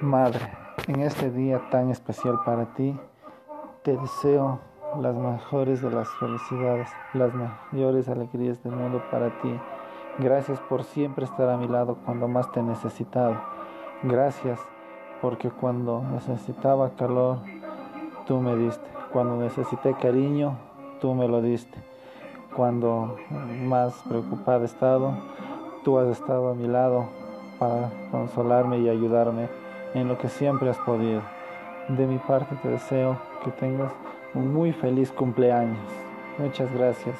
Madre, en este día tan especial para ti, te deseo las mejores de las felicidades, las mayores alegrías del mundo para ti. Gracias por siempre estar a mi lado cuando más te he necesitado. Gracias porque cuando necesitaba calor, tú me diste. Cuando necesité cariño, tú me lo diste. Cuando más preocupado he estado, tú has estado a mi lado para consolarme y ayudarme en lo que siempre has podido. De mi parte te deseo que tengas un muy feliz cumpleaños. Muchas gracias.